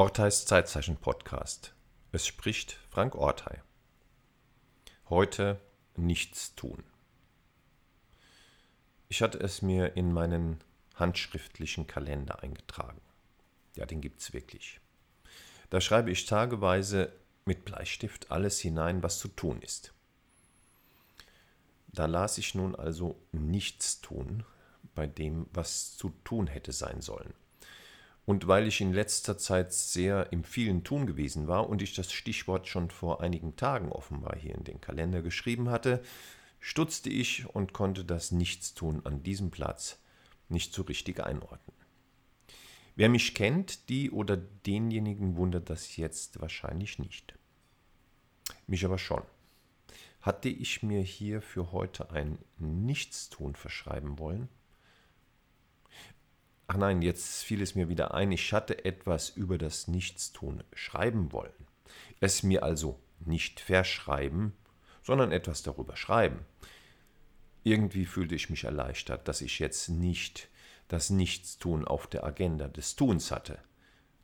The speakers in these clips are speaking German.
Orteis Zeitzeichen Podcast. Es spricht Frank Ortei. Heute nichts tun. Ich hatte es mir in meinen handschriftlichen Kalender eingetragen. Ja, den gibt's wirklich. Da schreibe ich tageweise mit Bleistift alles hinein, was zu tun ist. Da las ich nun also nichts tun bei dem, was zu tun hätte sein sollen. Und weil ich in letzter Zeit sehr im vielen Tun gewesen war und ich das Stichwort schon vor einigen Tagen offenbar hier in den Kalender geschrieben hatte, stutzte ich und konnte das Nichtstun an diesem Platz nicht so richtig einordnen. Wer mich kennt, die oder denjenigen wundert das jetzt wahrscheinlich nicht. Mich aber schon. Hatte ich mir hier für heute ein Nichtstun verschreiben wollen? Ach nein, jetzt fiel es mir wieder ein, ich hatte etwas über das Nichtstun schreiben wollen. Es mir also nicht verschreiben, sondern etwas darüber schreiben. Irgendwie fühlte ich mich erleichtert, dass ich jetzt nicht das Nichtstun auf der Agenda des Tuns hatte.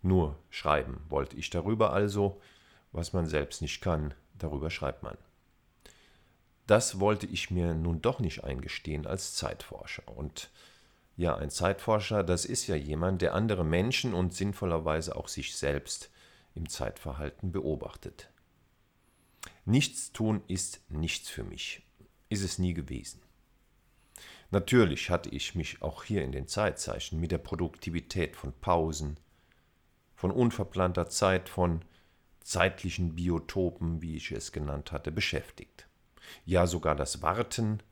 Nur schreiben wollte ich darüber also, was man selbst nicht kann, darüber schreibt man. Das wollte ich mir nun doch nicht eingestehen als Zeitforscher und ja, ein Zeitforscher, das ist ja jemand, der andere Menschen und sinnvollerweise auch sich selbst im Zeitverhalten beobachtet. Nichts tun ist nichts für mich, ist es nie gewesen. Natürlich hatte ich mich auch hier in den Zeitzeichen mit der Produktivität von Pausen, von unverplanter Zeit, von zeitlichen Biotopen, wie ich es genannt hatte, beschäftigt. Ja, sogar das Warten,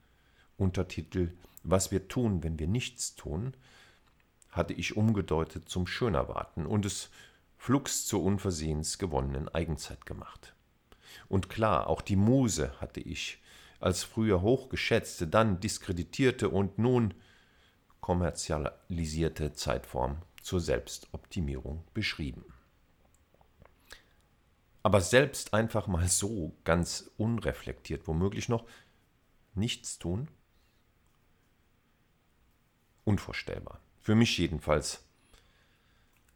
Untertitel was wir tun, wenn wir nichts tun, hatte ich umgedeutet zum Schönerwarten und es flugs zur unversehens gewonnenen Eigenzeit gemacht. Und klar, auch die Muse hatte ich als früher hochgeschätzte, dann diskreditierte und nun kommerzialisierte Zeitform zur Selbstoptimierung beschrieben. Aber selbst einfach mal so, ganz unreflektiert womöglich noch, nichts tun? Unvorstellbar. Für mich jedenfalls.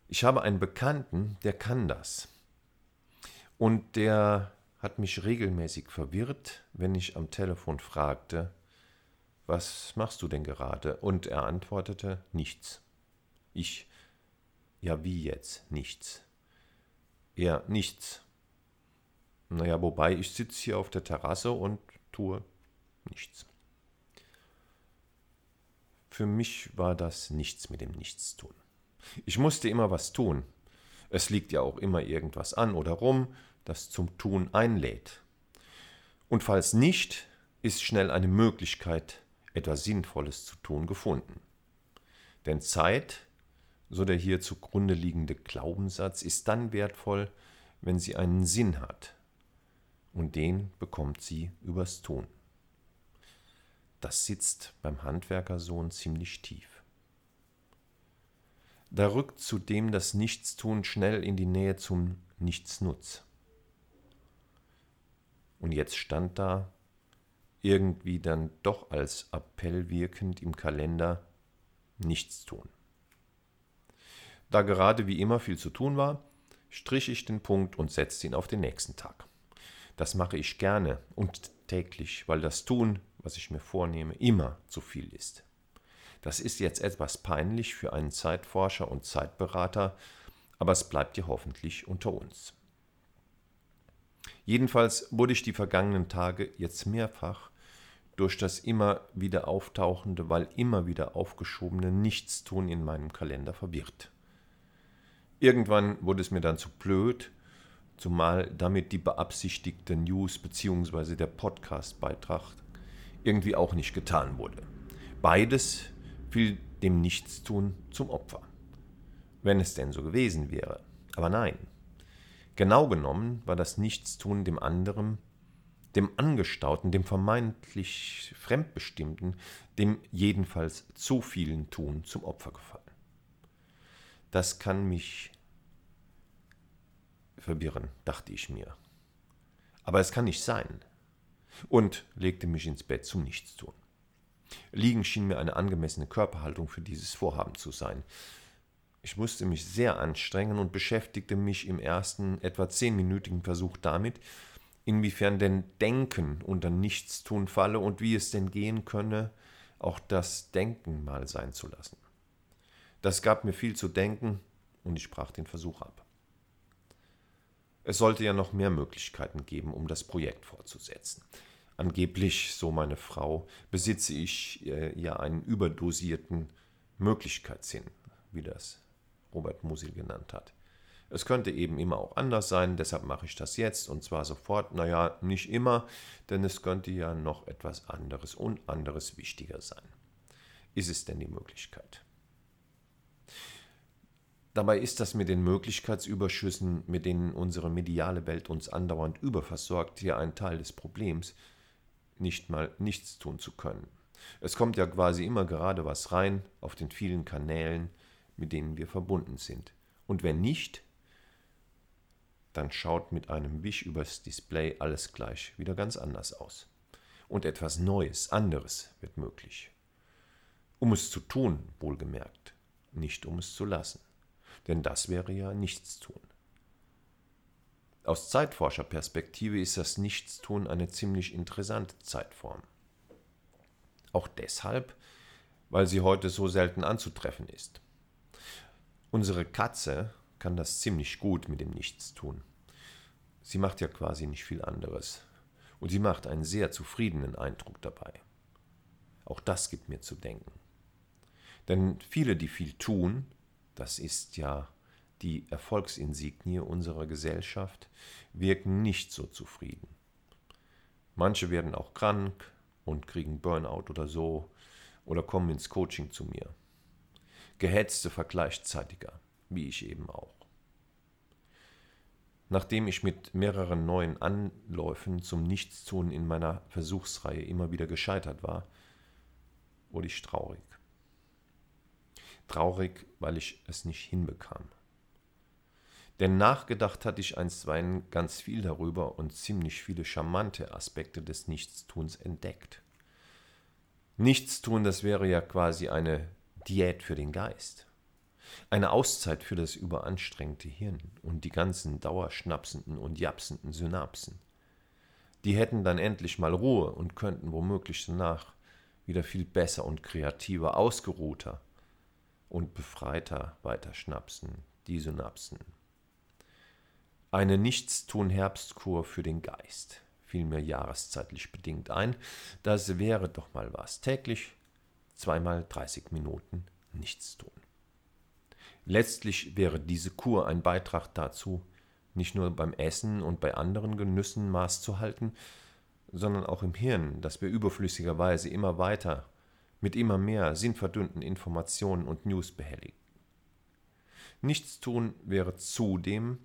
Ich habe einen Bekannten, der kann das. Und der hat mich regelmäßig verwirrt, wenn ich am Telefon fragte, was machst du denn gerade? Und er antwortete, nichts. Ich, ja wie jetzt, nichts. Er, nichts. Naja, wobei ich sitze hier auf der Terrasse und tue nichts. Für mich war das nichts mit dem Nichtstun. Ich musste immer was tun. Es liegt ja auch immer irgendwas an oder rum, das zum Tun einlädt. Und falls nicht, ist schnell eine Möglichkeit, etwas Sinnvolles zu tun, gefunden. Denn Zeit, so der hier zugrunde liegende Glaubenssatz, ist dann wertvoll, wenn sie einen Sinn hat. Und den bekommt sie übers Tun das sitzt beim Handwerkersohn ziemlich tief. Da rückt zudem das Nichtstun schnell in die Nähe zum Nichtsnutz. Und jetzt stand da, irgendwie dann doch als Appell wirkend im Kalender, Nichtstun. Da gerade wie immer viel zu tun war, strich ich den Punkt und setzte ihn auf den nächsten Tag. Das mache ich gerne und täglich, weil das Tun was ich mir vornehme, immer zu viel ist. Das ist jetzt etwas peinlich für einen Zeitforscher und Zeitberater, aber es bleibt ja hoffentlich unter uns. Jedenfalls wurde ich die vergangenen Tage jetzt mehrfach durch das immer wieder auftauchende, weil immer wieder aufgeschobene Nichtstun in meinem Kalender verwirrt. Irgendwann wurde es mir dann zu blöd, zumal damit die beabsichtigte News bzw. der Podcast-Beitrag irgendwie auch nicht getan wurde. Beides fiel dem Nichtstun zum Opfer. Wenn es denn so gewesen wäre. Aber nein. Genau genommen war das Nichtstun dem anderen, dem Angestauten, dem vermeintlich Fremdbestimmten, dem jedenfalls zu vielen Tun zum Opfer gefallen. Das kann mich verwirren, dachte ich mir. Aber es kann nicht sein und legte mich ins Bett zum Nichtstun. Liegen schien mir eine angemessene Körperhaltung für dieses Vorhaben zu sein. Ich musste mich sehr anstrengen und beschäftigte mich im ersten etwa zehnminütigen Versuch damit, inwiefern denn Denken unter Nichtstun falle und wie es denn gehen könne, auch das Denken mal sein zu lassen. Das gab mir viel zu denken und ich brach den Versuch ab. Es sollte ja noch mehr Möglichkeiten geben, um das Projekt fortzusetzen. Angeblich, so meine Frau, besitze ich äh, ja einen überdosierten Möglichkeitssinn, wie das Robert Musil genannt hat. Es könnte eben immer auch anders sein, deshalb mache ich das jetzt und zwar sofort. Naja, nicht immer, denn es könnte ja noch etwas anderes und anderes wichtiger sein. Ist es denn die Möglichkeit? Dabei ist das mit den Möglichkeitsüberschüssen, mit denen unsere mediale Welt uns andauernd überversorgt, hier ein Teil des Problems, nicht mal nichts tun zu können. Es kommt ja quasi immer gerade was rein auf den vielen Kanälen, mit denen wir verbunden sind. Und wenn nicht, dann schaut mit einem Wisch übers Display alles gleich wieder ganz anders aus. Und etwas Neues, anderes wird möglich. Um es zu tun, wohlgemerkt, nicht um es zu lassen. Denn das wäre ja Nichtstun. Aus Zeitforscherperspektive ist das Nichtstun eine ziemlich interessante Zeitform. Auch deshalb, weil sie heute so selten anzutreffen ist. Unsere Katze kann das ziemlich gut mit dem Nichtstun. Sie macht ja quasi nicht viel anderes. Und sie macht einen sehr zufriedenen Eindruck dabei. Auch das gibt mir zu denken. Denn viele, die viel tun, das ist ja die Erfolgsinsignie unserer Gesellschaft, wirken nicht so zufrieden. Manche werden auch krank und kriegen Burnout oder so oder kommen ins Coaching zu mir. Gehetzte Vergleichszeitiger, wie ich eben auch. Nachdem ich mit mehreren neuen Anläufen zum Nichtstun in meiner Versuchsreihe immer wieder gescheitert war, wurde ich traurig. Traurig, weil ich es nicht hinbekam. Denn nachgedacht hatte ich einstweilen ganz viel darüber und ziemlich viele charmante Aspekte des Nichtstuns entdeckt. Nichtstun, das wäre ja quasi eine Diät für den Geist. Eine Auszeit für das überanstrengte Hirn und die ganzen dauerschnapsenden und japsenden Synapsen. Die hätten dann endlich mal Ruhe und könnten womöglich danach wieder viel besser und kreativer, ausgeruhter und befreiter weiterschnapsen, die Synapsen. Eine Nichtstun-Herbstkur für den Geist fiel mir jahreszeitlich bedingt ein. Das wäre doch mal was. Täglich zweimal 30 Minuten Nichtstun. Letztlich wäre diese Kur ein Beitrag dazu, nicht nur beim Essen und bei anderen Genüssen Maß zu halten, sondern auch im Hirn, das wir überflüssigerweise immer weiter mit immer mehr sinnverdünnten Informationen und News behelligen. Nichtstun wäre zudem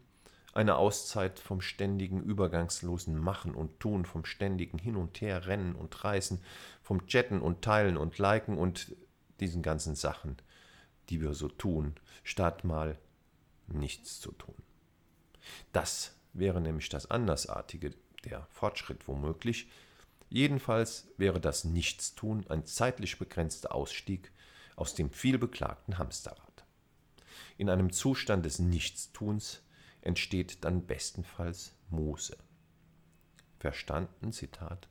eine Auszeit vom ständigen übergangslosen Machen und Tun, vom ständigen Hin und Her, Rennen und Reißen, vom Jetten und Teilen und Liken und diesen ganzen Sachen, die wir so tun, statt mal nichts zu tun. Das wäre nämlich das Andersartige, der Fortschritt womöglich. Jedenfalls wäre das Nichtstun ein zeitlich begrenzter Ausstieg aus dem vielbeklagten Hamsterrad. In einem Zustand des Nichtstuns entsteht dann bestenfalls Muße. Verstanden, Zitat,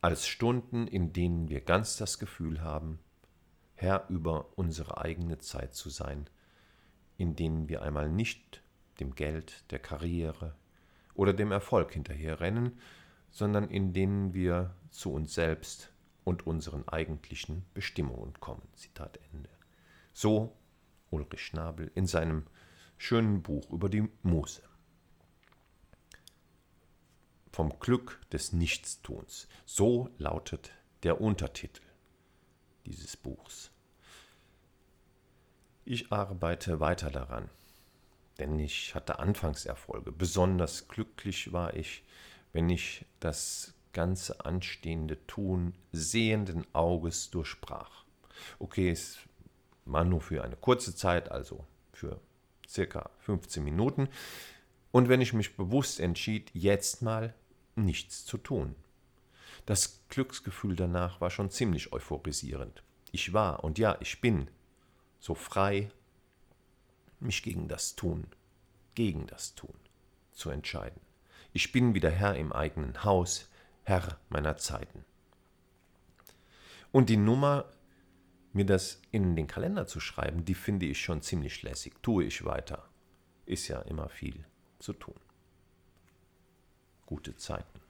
als Stunden, in denen wir ganz das Gefühl haben, Herr über unsere eigene Zeit zu sein, in denen wir einmal nicht dem Geld, der Karriere oder dem Erfolg hinterherrennen, sondern in denen wir zu uns selbst und unseren eigentlichen Bestimmungen kommen. Zitat Ende. So Ulrich Schnabel in seinem schönen Buch über die Muße. Vom Glück des Nichtstuns. So lautet der Untertitel dieses Buchs. Ich arbeite weiter daran, denn ich hatte Anfangserfolge. Besonders glücklich war ich, wenn ich das ganze anstehende Tun sehenden Auges durchsprach. Okay, es war nur für eine kurze Zeit, also für circa 15 Minuten. Und wenn ich mich bewusst entschied, jetzt mal nichts zu tun. Das Glücksgefühl danach war schon ziemlich euphorisierend. Ich war und ja, ich bin so frei mich gegen das Tun, gegen das Tun zu entscheiden. Ich bin wieder Herr im eigenen Haus, Herr meiner Zeiten. Und die Nummer, mir das in den Kalender zu schreiben, die finde ich schon ziemlich lässig. Tue ich weiter. Ist ja immer viel zu tun. Gute Zeiten.